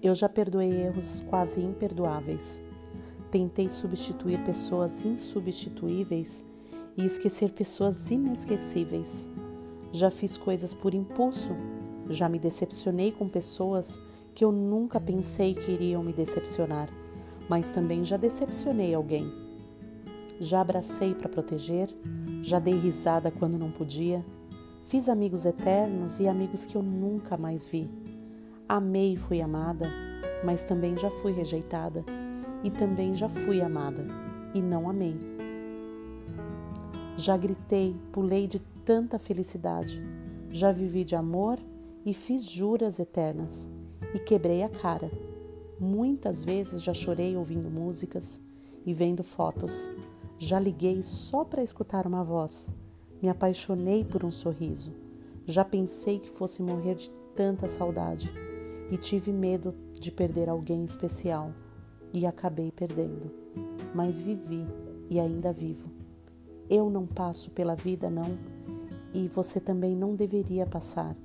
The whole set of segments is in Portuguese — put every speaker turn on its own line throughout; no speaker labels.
Eu já perdoei erros quase imperdoáveis. Tentei substituir pessoas insubstituíveis e esquecer pessoas inesquecíveis. Já fiz coisas por impulso, já me decepcionei com pessoas que eu nunca pensei que iriam me decepcionar, mas também já decepcionei alguém. Já abracei para proteger, já dei risada quando não podia, fiz amigos eternos e amigos que eu nunca mais vi. Amei e fui amada, mas também já fui rejeitada, e também já fui amada e não amei. Já gritei, pulei de tanta felicidade. Já vivi de amor e fiz juras eternas e quebrei a cara. Muitas vezes já chorei ouvindo músicas e vendo fotos. Já liguei só para escutar uma voz. Me apaixonei por um sorriso. Já pensei que fosse morrer de tanta saudade e tive medo de perder alguém especial e acabei perdendo. Mas vivi e ainda vivo. Eu não passo pela vida, não, e você também não deveria passar.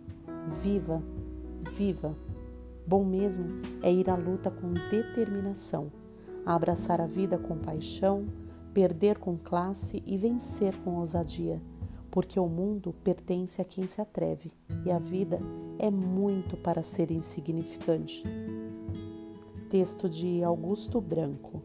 Viva, viva. Bom mesmo é ir à luta com determinação, abraçar a vida com paixão, perder com classe e vencer com ousadia, porque o mundo pertence a quem se atreve e a vida é muito para ser insignificante. Texto de Augusto Branco.